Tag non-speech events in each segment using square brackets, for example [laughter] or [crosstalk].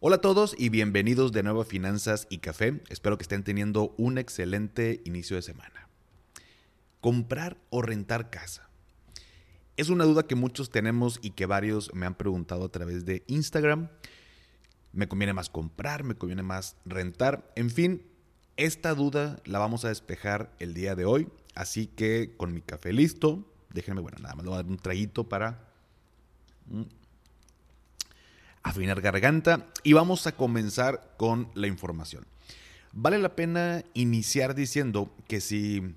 Hola a todos y bienvenidos de nuevo a Finanzas y Café. Espero que estén teniendo un excelente inicio de semana. ¿Comprar o rentar casa? Es una duda que muchos tenemos y que varios me han preguntado a través de Instagram. ¿Me conviene más comprar? ¿Me conviene más rentar? En fin, esta duda la vamos a despejar el día de hoy. Así que con mi café listo, déjenme, bueno, nada más le voy a dar un traguito para mm, afinar garganta y vamos a comenzar con la información. Vale la pena iniciar diciendo que si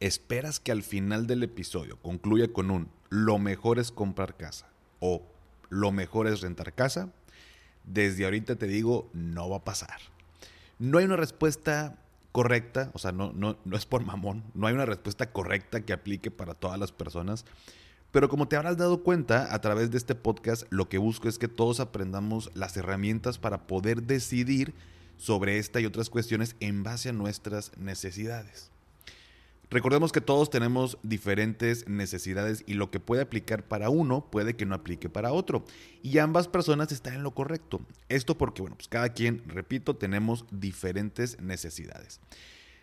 esperas que al final del episodio concluya con un lo mejor es comprar casa o lo mejor es rentar casa, desde ahorita te digo, no va a pasar. No hay una respuesta correcta, o sea, no, no, no es por mamón, no hay una respuesta correcta que aplique para todas las personas. Pero como te habrás dado cuenta a través de este podcast, lo que busco es que todos aprendamos las herramientas para poder decidir sobre esta y otras cuestiones en base a nuestras necesidades. Recordemos que todos tenemos diferentes necesidades y lo que puede aplicar para uno puede que no aplique para otro. Y ambas personas están en lo correcto. Esto porque, bueno, pues cada quien, repito, tenemos diferentes necesidades.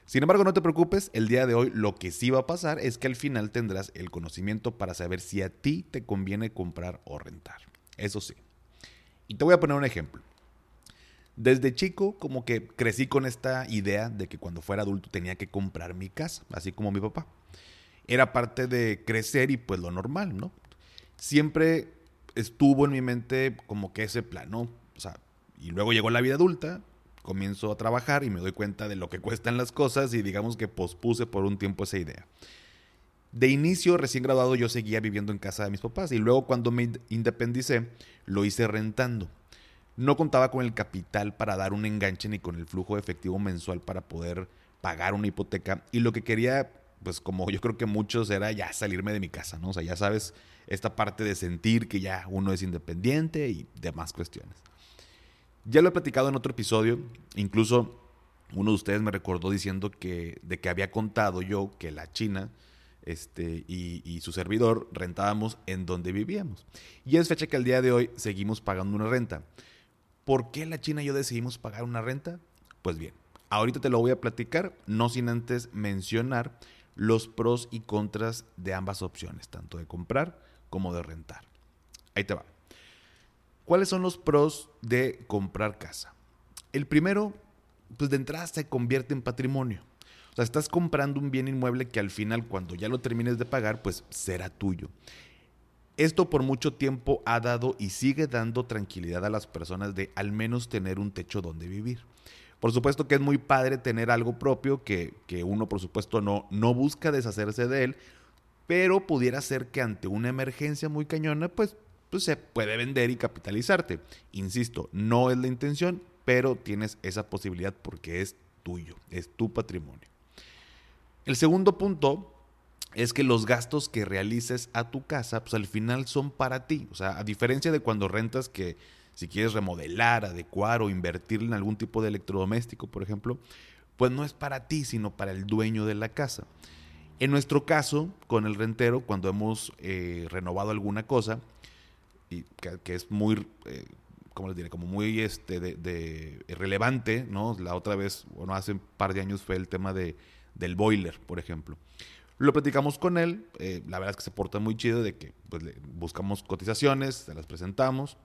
Sin embargo, no te preocupes, el día de hoy lo que sí va a pasar es que al final tendrás el conocimiento para saber si a ti te conviene comprar o rentar. Eso sí. Y te voy a poner un ejemplo. Desde chico como que crecí con esta idea de que cuando fuera adulto tenía que comprar mi casa, así como mi papá. Era parte de crecer y pues lo normal, ¿no? Siempre estuvo en mi mente como que ese plan, ¿no? O sea, y luego llegó la vida adulta, comienzo a trabajar y me doy cuenta de lo que cuestan las cosas y digamos que pospuse por un tiempo esa idea. De inicio, recién graduado, yo seguía viviendo en casa de mis papás y luego cuando me independicé, lo hice rentando. No contaba con el capital para dar un enganche ni con el flujo de efectivo mensual para poder pagar una hipoteca y lo que quería, pues como yo creo que muchos, era ya salirme de mi casa, ¿no? O sea, ya sabes, esta parte de sentir que ya uno es independiente y demás cuestiones. Ya lo he platicado en otro episodio, incluso uno de ustedes me recordó diciendo que de que había contado yo que la China este, y, su servidor rentábamos en donde vivíamos. Y es fecha que al día de hoy seguimos pagando una renta. ¿Por qué la China y yo decidimos pagar una renta? Pues bien, ahorita te lo voy a platicar, no sin antes mencionar los pros y contras de ambas opciones, tanto de comprar como de rentar. Ahí te va. ¿Cuáles son los pros de comprar casa? El primero, pues de entrada se convierte en patrimonio. O sea, estás comprando un bien inmueble que al final, cuando ya lo termines de pagar, pues será tuyo. Esto por mucho tiempo ha dado y sigue dando tranquilidad a las personas de al menos tener un techo donde vivir. Por supuesto que es muy padre tener algo propio que, que uno, por supuesto, no, no busca deshacerse de él, pero pudiera ser que ante una emergencia muy cañona, pues pues se puede vender y capitalizarte. Insisto, no es la intención, pero tienes esa posibilidad porque es tuyo, es tu patrimonio. El segundo punto es que los gastos que realices a tu casa, pues al final son para ti. O sea, a diferencia de cuando rentas que si quieres remodelar, adecuar o invertir en algún tipo de electrodoméstico, por ejemplo, pues no es para ti, sino para el dueño de la casa. En nuestro caso, con el rentero, cuando hemos eh, renovado alguna cosa, y que, es muy, eh, ¿cómo les diré? Como muy este, de, relevante, ¿no? La otra vez, bueno, hace un par de años fue el tema de, del boiler, por ejemplo. Lo platicamos con él, eh, la verdad es que se porta muy chido de que pues, buscamos cotizaciones, se las presentamos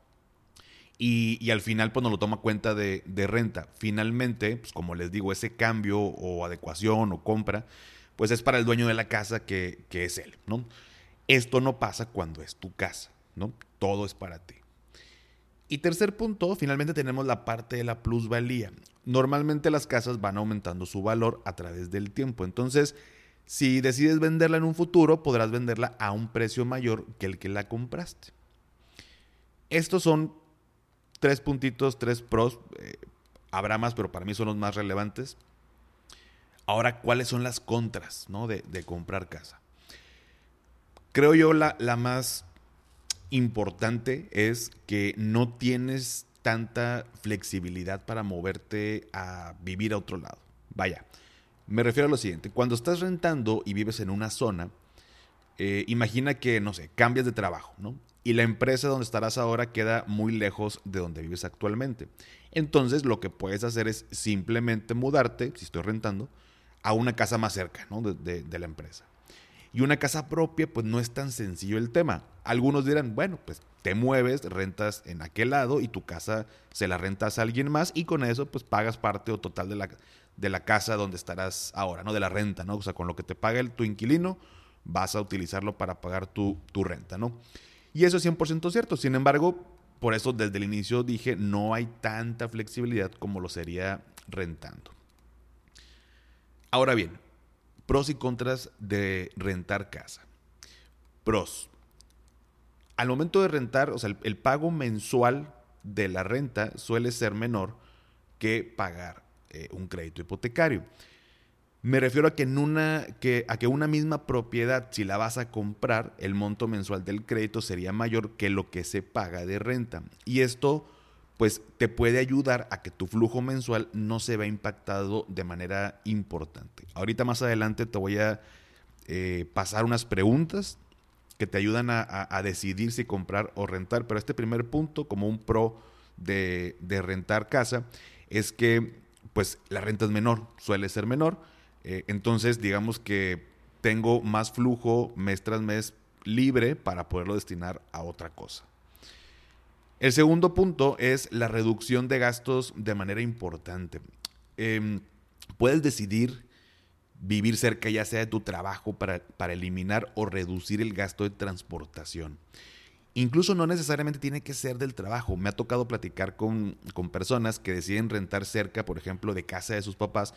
y, al final pues nos lo toma cuenta de, de, renta. Finalmente, pues como les digo, ese cambio o adecuación o compra, pues es para el dueño de la casa que, que es él, ¿no? Esto no pasa cuando es tu casa, ¿no? Todo es para ti. Y tercer punto, finalmente tenemos la parte de la plusvalía. Normalmente las casas van aumentando su valor a través del tiempo. Entonces, si decides venderla en un futuro, podrás venderla a un precio mayor que el que la compraste. Estos son tres puntitos, tres pros. Eh, habrá más, pero para mí son los más relevantes. Ahora, ¿cuáles son las contras ¿no? de, comprar casa? Creo yo la, la más importante es que no tienes tanta flexibilidad para moverte a vivir a otro lado. Vaya, me refiero a lo siguiente, cuando estás rentando y vives en una zona, eh, imagina que, no sé, cambias de trabajo, ¿no? Y la empresa donde estarás ahora queda muy lejos de donde vives actualmente. Entonces lo que puedes hacer es simplemente mudarte, si estoy rentando, a una casa más cerca ¿no? de, la empresa. Y una casa propia, pues no es tan sencillo el tema. Algunos dirán, bueno, pues te mueves, rentas en aquel lado y tu casa se la rentas a alguien más y con eso pues pagas parte o total de la, de la casa donde estarás ahora, ¿no? De la renta, ¿no? O sea, con lo que te paga el, tu inquilino vas a utilizarlo para pagar tu, tu renta, ¿no? Y eso es 100% cierto. Sin embargo, por eso desde el inicio dije, no hay tanta flexibilidad como lo sería rentando. Ahora bien, pros y contras de rentar casa. Pros. Al momento de rentar, o sea, el, pago mensual de la renta suele ser menor que pagar eh, un crédito hipotecario. Me refiero a que, en una, que, a que una misma propiedad, si la vas a comprar, el monto mensual del crédito sería mayor que lo que se paga de renta. Y esto pues te puede ayudar a que tu flujo mensual no se vea impactado de manera importante. Ahorita más adelante te voy a eh, pasar unas preguntas que te ayudan a, decidir si comprar o rentar, pero este primer punto como un pro de, rentar casa es que pues la renta es menor, suele ser menor, eh, entonces digamos que tengo más flujo mes tras mes libre para poderlo destinar a otra cosa. El segundo punto es la reducción de gastos de manera importante. Em, puedes decidir vivir cerca ya sea de tu trabajo para, para eliminar o reducir el gasto de transportación. Incluso no necesariamente tiene que ser del trabajo. Me ha tocado platicar con, con, personas que deciden rentar cerca, por ejemplo, de casa de sus papás,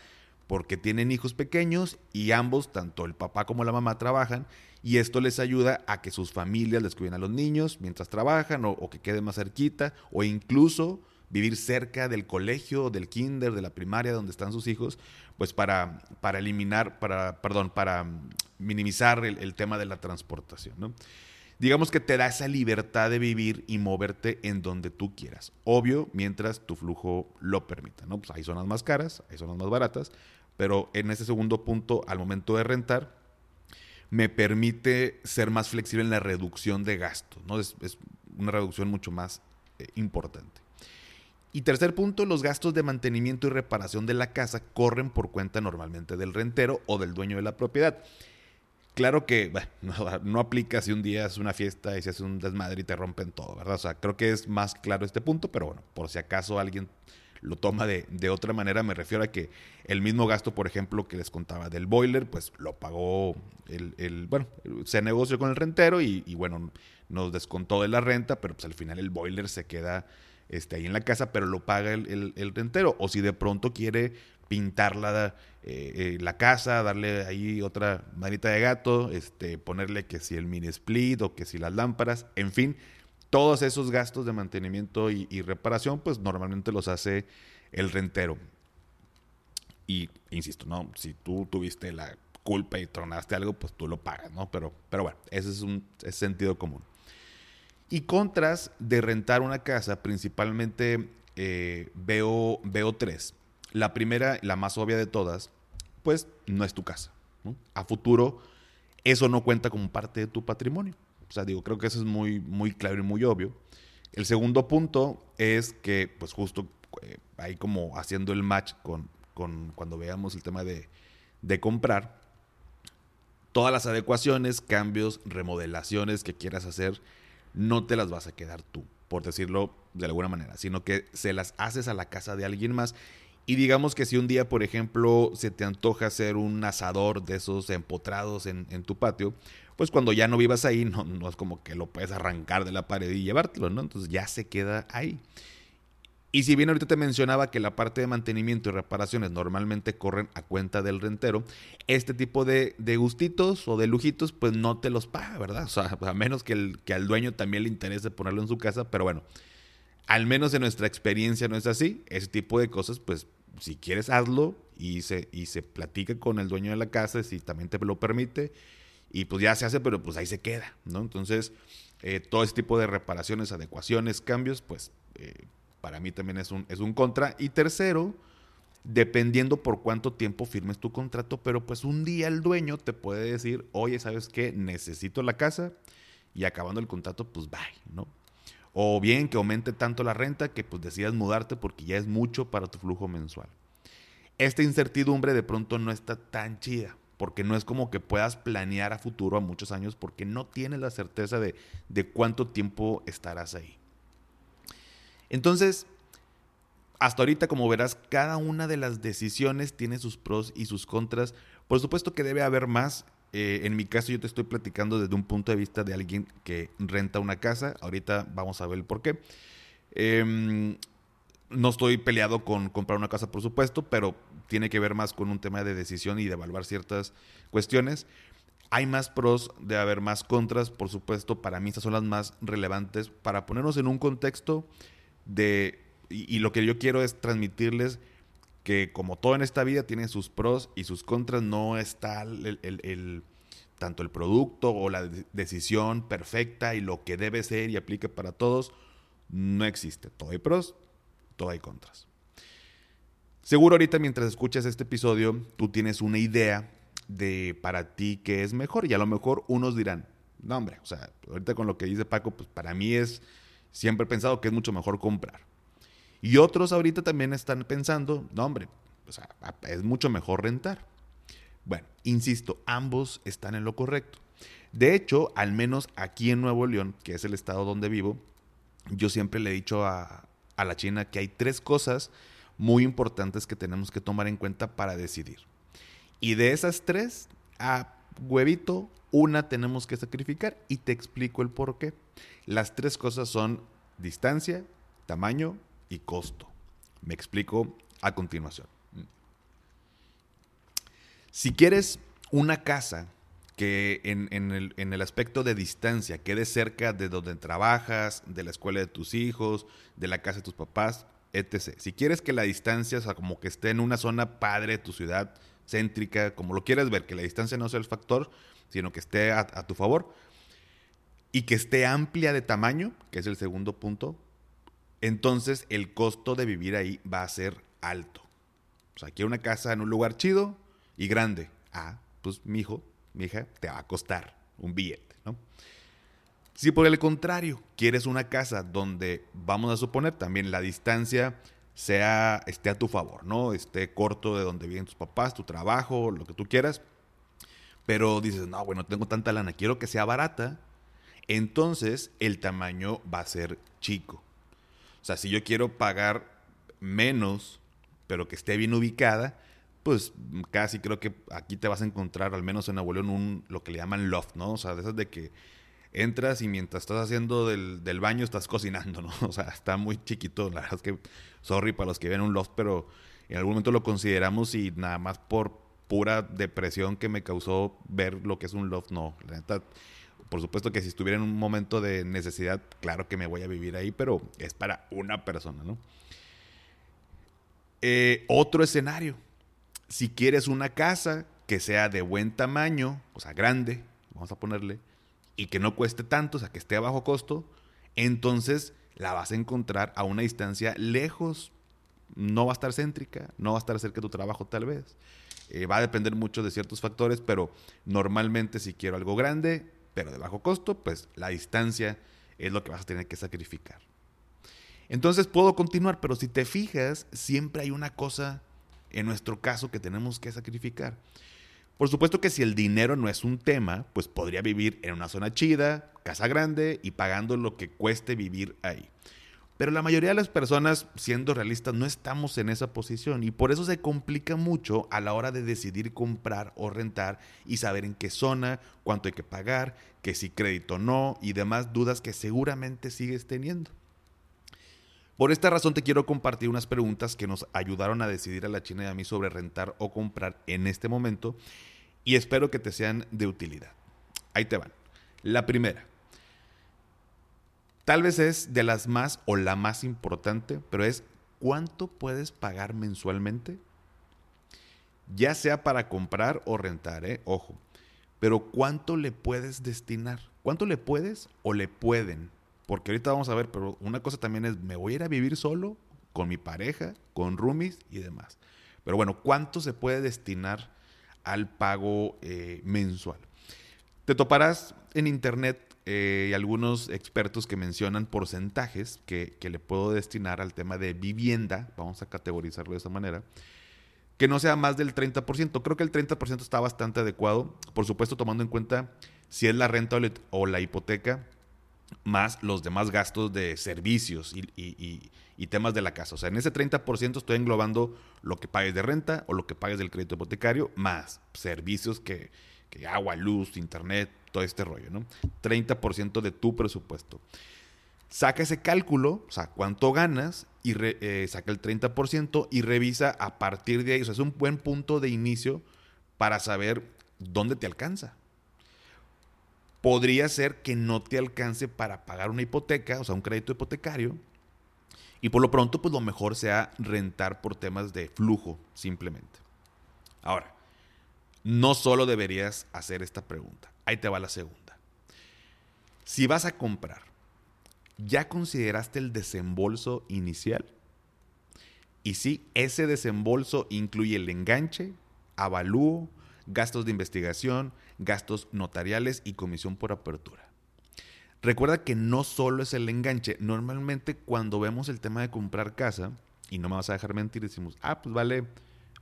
porque tienen hijos pequeños y ambos, tanto el papá como la mamá, trabajan y esto les ayuda a que sus familias les cuiden a los niños mientras trabajan o, que queden más cerquita o incluso vivir cerca del colegio, del kinder, de la primaria donde están sus hijos, pues para, para eliminar, para, perdón, para minimizar el, tema de la transportación, Digamos que te da esa libertad de vivir y moverte en donde tú quieras. Obvio, mientras tu flujo lo permita, ¿no? Pues hay zonas más caras, hay zonas más baratas, pero en ese segundo punto, al momento de rentar, me permite ser más flexible en la reducción de gastos, ¿no? Es, una reducción mucho más eh, importante. Y tercer punto, los gastos de mantenimiento y reparación de la casa corren por cuenta normalmente del rentero o del dueño de la propiedad. Claro que [laughs] no, aplica si un día es una fiesta y se hace un desmadre y te rompen todo, ¿verdad? O sea, creo que es más claro este punto, pero bueno, por si acaso alguien lo toma de, de, otra manera. Me refiero a que el mismo gasto, por ejemplo, que les contaba del boiler, pues lo pagó el, el bueno, se negoció con el rentero y, bueno, nos descontó de la renta, pero pues al final el boiler se queda este, ahí en la casa, pero lo paga el, el, rentero. O si de pronto quiere pintar la, eh, eh, la casa, darle ahí otra manita de gato, este, ponerle que si el mini split o que si las lámparas, en fin, todos esos gastos de mantenimiento y, reparación, pues normalmente los hace el rentero. Y insisto, ¿no? Si tú tuviste la culpa y tronaste algo, pues tú lo pagas, ¿no? Pero, pero bueno, ese es un sentido común. Y contras de rentar una casa, principalmente eh, veo, veo tres. La primera, la más obvia de todas, pues no es tu casa. A futuro, eso no cuenta como parte de tu patrimonio. O sea, digo, creo que eso es muy, muy claro y muy obvio. El segundo punto es que, pues justo eh, ahí como haciendo el match con, con cuando veamos el tema de, de comprar, todas las adecuaciones, cambios, remodelaciones que quieras hacer, no te las vas a quedar tú, por decirlo de alguna manera, sino que se las haces a la casa de alguien más. Y digamos que si un día, por ejemplo, se te antoja hacer un asador de esos empotrados en, en tu patio, pues cuando ya no vivas ahí, no, no es como que lo puedes arrancar de la pared y llevártelo, ¿no? Entonces ya se queda ahí. Y si bien ahorita te mencionaba que la parte de mantenimiento y reparaciones normalmente corren a cuenta del rentero, este tipo de, gustitos o de lujitos, pues no te los paga, ¿verdad? O sea, a menos que, el, que al dueño también le interese ponerlo en su casa, pero bueno, Al menos en nuestra experiencia no es así. Ese tipo de cosas, pues si quieres hazlo y se, y se platica con el dueño de la casa si también te lo permite y pues ya se hace, pero pues ahí se queda, ¿no? Entonces, eh, todo ese tipo de reparaciones, adecuaciones, cambios, pues eh, para mí también es un, es un contra. Y tercero, dependiendo por cuánto tiempo firmes tu contrato, pero pues un día el dueño te puede decir, oye, ¿sabes qué? Necesito la casa y acabando el contrato, pues bye, ¿no? O bien que aumente tanto la renta que pues decidas mudarte porque ya es mucho para tu flujo mensual. Esta incertidumbre de pronto no está tan chida, porque no es como que puedas planear a futuro a muchos años porque no tienes la certeza de, de cuánto tiempo estarás ahí. Entonces, hasta ahorita, como verás, cada una de las decisiones tiene sus pros y sus contras. Por supuesto que debe haber más eh, en mi caso yo te estoy platicando desde un punto de vista de alguien que renta una casa. Ahorita vamos a ver el por qué. Em, no estoy peleado con comprar una casa, por supuesto, pero tiene que ver más con un tema de decisión y de evaluar ciertas cuestiones. Hay más pros de haber más contras, por supuesto, para mí estas son las más relevantes para ponernos en un contexto de, y lo que yo quiero es transmitirles que como todo en esta vida tiene sus pros y sus contras, no está el, tanto el producto o la decisión perfecta y lo que debe ser y aplique para todos, no existe. Todo hay pros, todo hay contras. Seguro ahorita mientras escuchas este episodio, tú tienes una idea de para ti qué es mejor y a lo mejor unos dirán, no hombre, o sea, ahorita con lo que dice Paco, pues para mí es, siempre pensado que es mucho mejor comprar. Y otros ahorita también están pensando, no hombre, es mucho mejor rentar. Bueno, insisto, ambos están en lo correcto. De hecho, al menos aquí en Nuevo León, que es el estado donde vivo, yo siempre le he dicho a, a la China que hay tres cosas muy importantes que tenemos que tomar en cuenta para decidir. Y de esas tres, a huevito, una tenemos que sacrificar y te explico el por qué. Las tres cosas son distancia, tamaño y costo. Me explico a continuación. Si quieres una casa que en, el, aspecto de distancia quede cerca de donde trabajas, de la escuela de tus hijos, de la casa de tus papás, etc. Si quieres que la distancia, o sea, como que esté en una zona padre de tu ciudad, céntrica, como lo quieras ver, que la distancia no sea el factor, sino que esté a tu favor, y que esté amplia de tamaño, que es el segundo punto, entonces el costo de vivir ahí va a ser alto. O sea, quiero una casa en un lugar chido y grande. Ah, pues mi hijo, mi hija, te va a costar un billete, ¿no? Si por el contrario quieres una casa donde, vamos a suponer, también la distancia sea, esté a tu favor, ¿no? Esté corto de donde viven tus papás, tu trabajo, lo que tú quieras. Pero dices, no, bueno, tengo tanta lana, quiero que sea barata. Entonces el tamaño va a ser chico. O sea, si yo quiero pagar menos, pero que esté bien ubicada, pues casi creo que aquí te vas a encontrar, al menos en Nuevo León, un, lo que le llaman loft, ¿no? O sea, de esas de que entras y mientras estás haciendo del, baño estás cocinando, ¿no? [laughs] O sea, está muy chiquito. La verdad es que, sorry para los que ven un loft, pero en algún momento lo consideramos y nada más por pura depresión que me causó ver lo que es un loft, no. La neta, por supuesto que si estuviera en un momento de necesidad, claro que me voy a vivir ahí, pero es para una persona, ¿no? Eh, otro escenario, si quieres una casa que sea de buen tamaño, o sea, grande, vamos a ponerle, y que no cueste tanto, o sea, que esté a bajo costo, entonces la vas a encontrar a una distancia lejos. No va a estar céntrica, no va a estar cerca de tu trabajo tal vez. Eh, va a depender mucho de ciertos factores, pero normalmente si quiero algo grande, pero de bajo costo, pues la distancia es lo que vas a tener que sacrificar. Entonces puedo continuar, pero si te fijas, siempre hay una cosa en nuestro caso que tenemos que sacrificar. Por supuesto que si el dinero no es un tema, pues podría vivir en una zona chida, casa grande y pagando lo que cueste vivir ahí. Pero la mayoría de las personas, siendo realistas, no estamos en esa posición y por eso se complica mucho a la hora de decidir comprar o rentar y saber en qué zona, cuánto hay que pagar, que si crédito o no y demás dudas que seguramente sigues teniendo. Por esta razón te quiero compartir unas preguntas que nos ayudaron a decidir a la China y a mí sobre rentar o comprar en este momento y espero que te sean de utilidad. Ahí te van. La primera, Tal vez es de las más o la más importante, pero es cuánto puedes pagar mensualmente, ya sea para comprar o rentar, ¿eh? ojo, pero cuánto le puedes destinar, cuánto le puedes o le pueden, porque ahorita vamos a ver, pero una cosa también es, ¿me voy a ir a vivir solo con mi pareja, con roomies y demás? Pero bueno, ¿cuánto se puede destinar al pago eh, mensual? Te toparás en internet eh, algunos expertos que mencionan porcentajes que, le puedo destinar al tema de vivienda, vamos a categorizarlo de esa manera, que no sea más del 30%. Creo que el 30% está bastante adecuado, por supuesto tomando en cuenta si es la renta o la hipoteca, más los demás gastos de servicios y, temas de la casa. O sea, en ese 30% estoy englobando lo que pagues de renta o lo que pagues del crédito hipotecario, más servicios que, agua, luz, internet, todo este rollo, ¿no? 30% de tu presupuesto. Saca ese cálculo, o sea, cuánto ganas, y eh, saca el 30% y revisa a partir de ahí. O sea, es un buen punto de inicio para saber dónde te alcanza. Podría ser que no te alcance para pagar una hipoteca, o sea, un crédito hipotecario, y por lo pronto, pues lo mejor sea rentar por temas de flujo, simplemente. Ahora, no solo deberías hacer esta pregunta. Ahí te va la segunda. Si vas a comprar, ¿ya consideraste el desembolso inicial? Y sí, ese desembolso incluye el enganche, avalúo, gastos de investigación, gastos notariales y comisión por apertura. Recuerda que no solo es el enganche. Normalmente cuando vemos el tema de comprar casa, y no me vas a dejar mentir, decimos, ah, pues vale,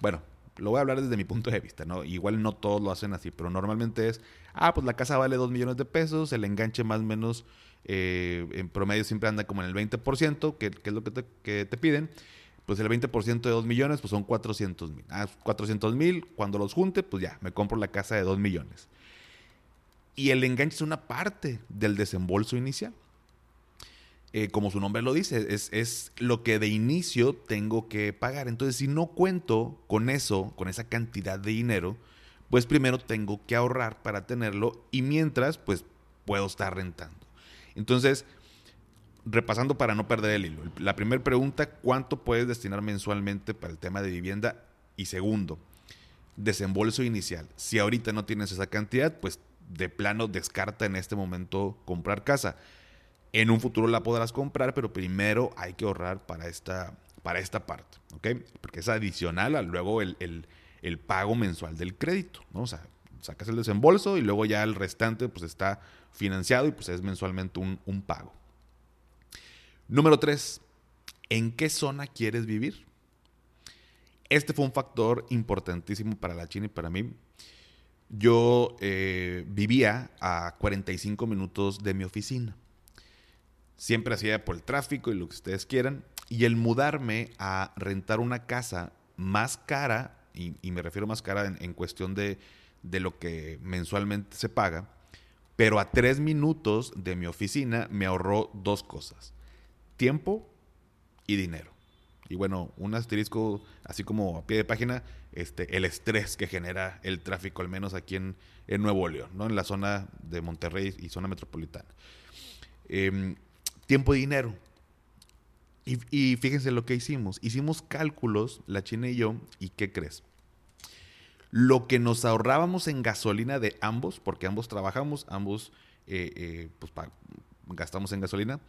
bueno, lo voy a hablar desde mi punto de vista, ¿no? Igual no todos lo hacen así, pero normalmente es, ah, pues la casa vale 2 millones de pesos, el enganche más o menos eh, en promedio siempre anda como en el 20%, que, que es lo que te, que te, piden. Pues el 20% de 2 millones, pues son 400 mil. Ah, 400 mil, cuando los junte, pues ya, me compro la casa de 2 millones. Y el enganche es una parte del desembolso inicial. Eh, como su nombre lo dice, es, lo que de inicio tengo que pagar. Entonces, si no cuento con eso, con esa cantidad de dinero, pues primero tengo que ahorrar para tenerlo y mientras, pues puedo estar rentando. Entonces, repasando para no perder el hilo. La primera pregunta, ¿cuánto puedes destinar mensualmente para el tema de vivienda? Y segundo, desembolso inicial. Si ahorita no tienes esa cantidad, pues de plano descarta en este momento comprar casa. En un futuro la podrás comprar, pero primero hay que ahorrar para esta, para esta parte, ¿ok? Porque es adicional a luego el, pago mensual del crédito, ¿no? O sea, sacas el desembolso y luego ya el restante pues está financiado y pues es mensualmente un, un pago. Número tres, ¿en qué zona quieres vivir? Este fue un factor importantísimo para la China y para mí. Yo eh, vivía a 45 minutos de mi oficina siempre hacía por el tráfico y lo que ustedes quieran. Y el mudarme a rentar una casa más cara, y, me refiero más cara en, cuestión de, de, lo que mensualmente se paga, pero a tres minutos de mi oficina me ahorró dos cosas, tiempo y dinero. Y bueno, un asterisco, así como a pie de página, este, el estrés que genera el tráfico, al menos aquí en, en Nuevo León, ¿no? en la zona de Monterrey y zona metropolitana. Eh, tiempo y dinero. Y, fíjense lo que hicimos. Hicimos cálculos, la China y yo, ¿y qué crees? Lo que nos ahorrábamos en gasolina de ambos, porque ambos trabajamos, ambos eh, eh, pues, gastamos en gasolina,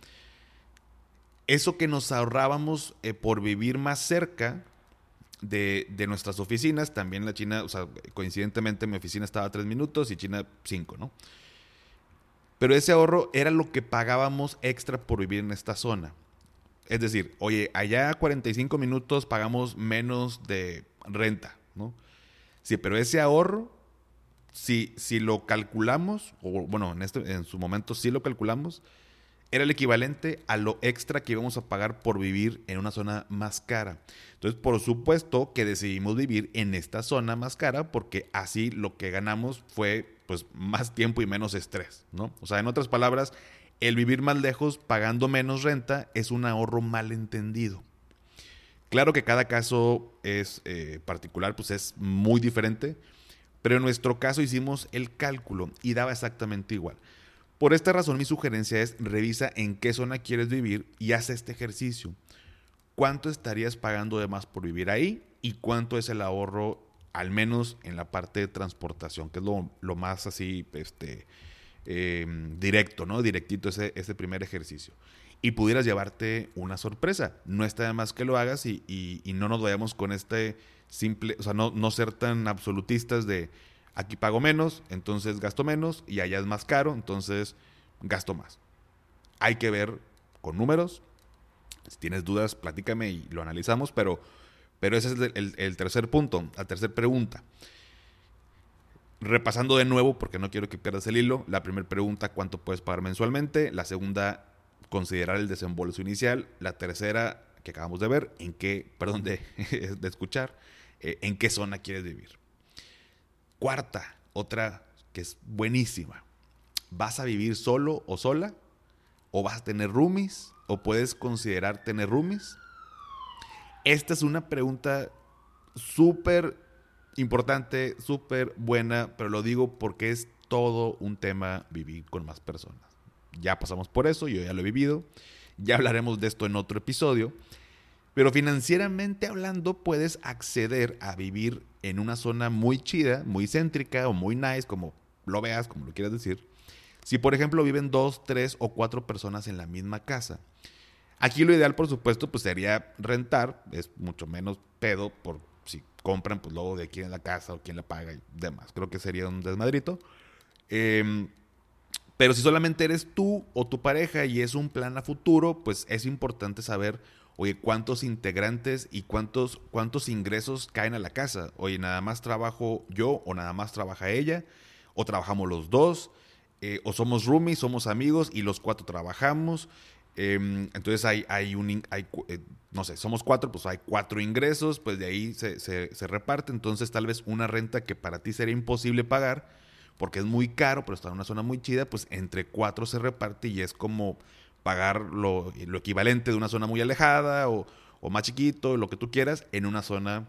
eso que nos ahorrábamos eh, por vivir más cerca de, de, nuestras oficinas, también la China, o sea, coincidentemente mi oficina estaba a tres minutos y China cinco, ¿no? Pero ese ahorro era lo que pagábamos extra por vivir en esta zona. Es decir, oye, allá 45 minutos pagamos menos de renta, ¿no? Sí, pero ese ahorro, si, si lo calculamos, o bueno, en, este, en su momento sí lo calculamos, era el equivalente a lo extra que íbamos a pagar por vivir en una zona más cara. Entonces, por supuesto que decidimos vivir en esta zona más cara porque así lo que ganamos fue pues más tiempo y menos estrés, ¿no? O sea, en otras palabras, el vivir más lejos pagando menos renta es un ahorro mal entendido. Claro que cada caso es eh, particular, pues es muy diferente, pero en nuestro caso hicimos el cálculo y daba exactamente igual. Por esta razón mi sugerencia es revisa en qué zona quieres vivir y haz este ejercicio. ¿Cuánto estarías pagando de más por vivir ahí y cuánto es el ahorro al menos en la parte de transportación, que es lo, más así, este, em, directo, ¿no? Directito ese, primer ejercicio. Y pudieras llevarte una sorpresa. No está de más que lo hagas y, no nos vayamos con este simple, o sea, no ser tan absolutistas de aquí pago menos, entonces gasto menos, y allá es más caro, entonces gasto más. Hay que ver con números. Si tienes dudas, platícame y lo analizamos, pero pero ese es el, tercer punto, la tercera pregunta. Repasando de nuevo, porque no quiero que pierdas el hilo, la primera pregunta, ¿cuánto puedes pagar mensualmente? La segunda, considerar el desembolso inicial. La tercera, que acabamos de ver, en qué, perdón, de, [laughs] de escuchar, eh, en qué zona quieres vivir. Cuarta, otra que es buenísima. ¿Vas a vivir solo o sola? ¿O vas a tener roomies? ¿O puedes considerar tener roomies? Esta es una pregunta súper importante, súper buena, pero lo digo porque es todo un tema vivir con más personas. Ya pasamos por eso, yo ya lo he vivido, ya hablaremos de esto en otro episodio, pero financieramente hablando puedes acceder a vivir en una zona muy chida, muy céntrica o muy nice, como lo veas, como lo quieras decir. Si por ejemplo viven dos, tres o cuatro personas en la misma casa, Aquí lo ideal, por supuesto, pues sería rentar, es mucho menos pedo por si compran, pues luego de quién es la casa o quién la paga y demás. Creo que sería un desmadrito. Em, pero si solamente eres tú o tu pareja y es un plan a futuro, pues es importante saber, oye, cuántos integrantes y cuántos, cuántos ingresos caen a la casa. Oye, nada más trabajo yo o nada más trabaja ella, o trabajamos los dos, eh, o somos roomies, somos amigos y los cuatro trabajamos. Em, entonces hay, hay un, hay, eh, no sé, somos cuatro, pues hay cuatro ingresos, pues de ahí se, se, reparte. Entonces tal vez una renta que para ti sería imposible pagar, porque es muy caro, pero está en una zona muy chida, pues entre cuatro se reparte y es como pagar lo, equivalente de una zona muy alejada o, o más chiquito, lo que tú quieras, en una zona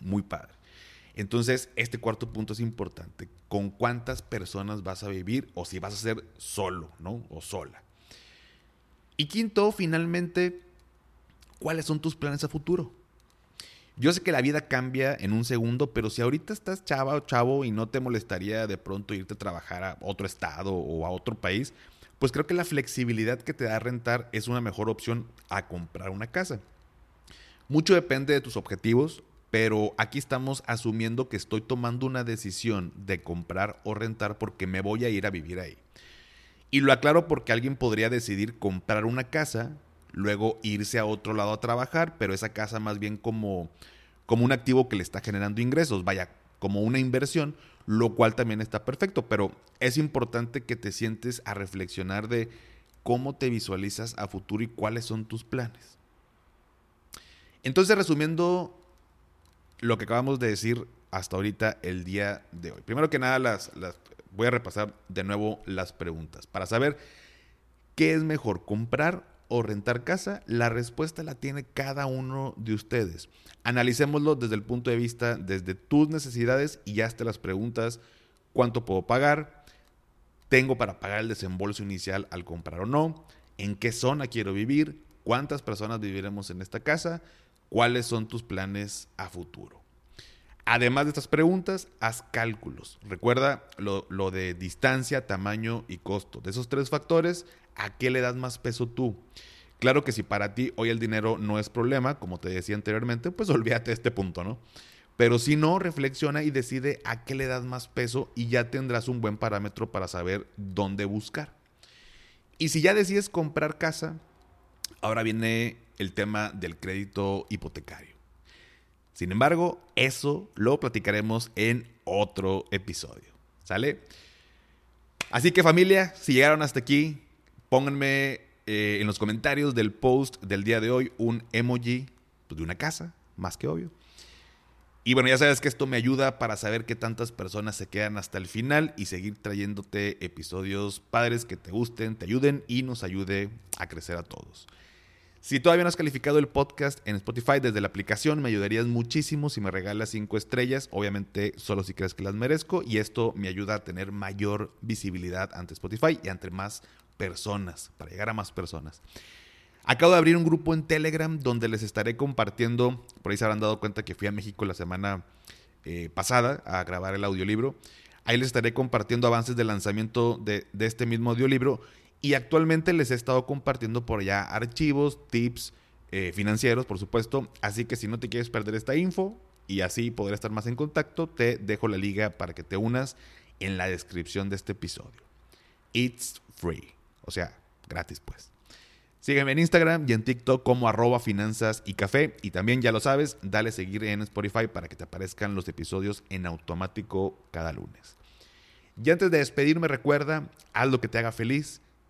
muy padre. Entonces, este cuarto punto es importante. ¿Con cuántas personas vas a vivir o si vas a ser solo, ¿no? O sola. Y quinto, finalmente, ¿cuáles son tus planes a futuro? Yo sé que la vida cambia en un segundo, pero si ahorita estás chava o chavo y no te molestaría de pronto irte a trabajar a otro estado o a otro país, pues creo que la flexibilidad que te da rentar es una mejor opción a comprar una casa. Mucho depende de tus objetivos, pero aquí estamos asumiendo que estoy tomando una decisión de comprar o rentar porque me voy a ir a vivir ahí. Y lo aclaro porque alguien podría decidir comprar una casa, luego irse a otro lado a trabajar, pero esa casa más bien como, como un activo que le está generando ingresos, vaya, como una inversión, lo cual también está perfecto, pero es importante que te sientes a reflexionar de cómo te visualizas a futuro y cuáles son tus planes. Entonces, resumiendo lo que acabamos de decir hasta ahorita el día de hoy. Primero que nada, las, voy a repasar de nuevo las preguntas. Para saber qué es mejor, comprar o rentar casa, la respuesta la tiene cada uno de ustedes. Analicémoslo desde el punto de vista, desde tus necesidades y hasta las preguntas, ¿cuánto puedo pagar? ¿Tengo para pagar el desembolso inicial al comprar o no? ¿En qué zona quiero vivir? ¿Cuántas personas viviremos en esta casa? ¿Cuáles son tus planes a futuro? Además de estas preguntas, haz cálculos. Recuerda lo, de distancia, tamaño y costo. De esos tres factores, ¿a qué le das más peso tú? Claro que si para ti hoy el dinero no es problema, como te decía anteriormente, pues [laughs] olvídate de este punto, ¿no? Pero si no, reflexiona y decide a qué le das más peso y ya tendrás un buen parámetro para saber dónde buscar. Y si ya decides comprar casa, ahora viene el tema del crédito hipotecario. Sin embargo, eso lo platicaremos en otro episodio. ¿Sale? Así que familia, si llegaron hasta aquí, pónganme eh, en los comentarios del post del día de hoy un emoji pues, de una casa, más que obvio. Y bueno, ya sabes que esto me ayuda para saber qué tantas personas se quedan hasta el final y seguir trayéndote episodios padres que te gusten, te ayuden y nos ayude a crecer a todos. Si todavía no has calificado el podcast en Spotify desde la aplicación, me ayudarías muchísimo si me regalas cinco estrellas. Obviamente, solo si crees que las merezco. Y esto me ayuda a tener mayor visibilidad ante Spotify y ante más personas, para llegar a más personas. Acabo de abrir un grupo en Telegram donde les estaré compartiendo. Por ahí se habrán dado cuenta que fui a México la semana eh, pasada a grabar el audiolibro. Ahí les estaré compartiendo avances de lanzamiento de este mismo audiolibro y actualmente les he estado compartiendo por allá archivos, tips eh, financieros, por supuesto. Así que si no te quieres perder esta info y así poder estar más en contacto, te dejo la liga para que te unas en la descripción de este episodio. It's free. O sea, gratis pues. Sígueme en Instagram y en TikTok como arroba finanzas y café. Y también ya lo sabes, dale seguir en Spotify para que te aparezcan los episodios en automático cada lunes. Y antes de despedirme, recuerda, haz lo que te haga feliz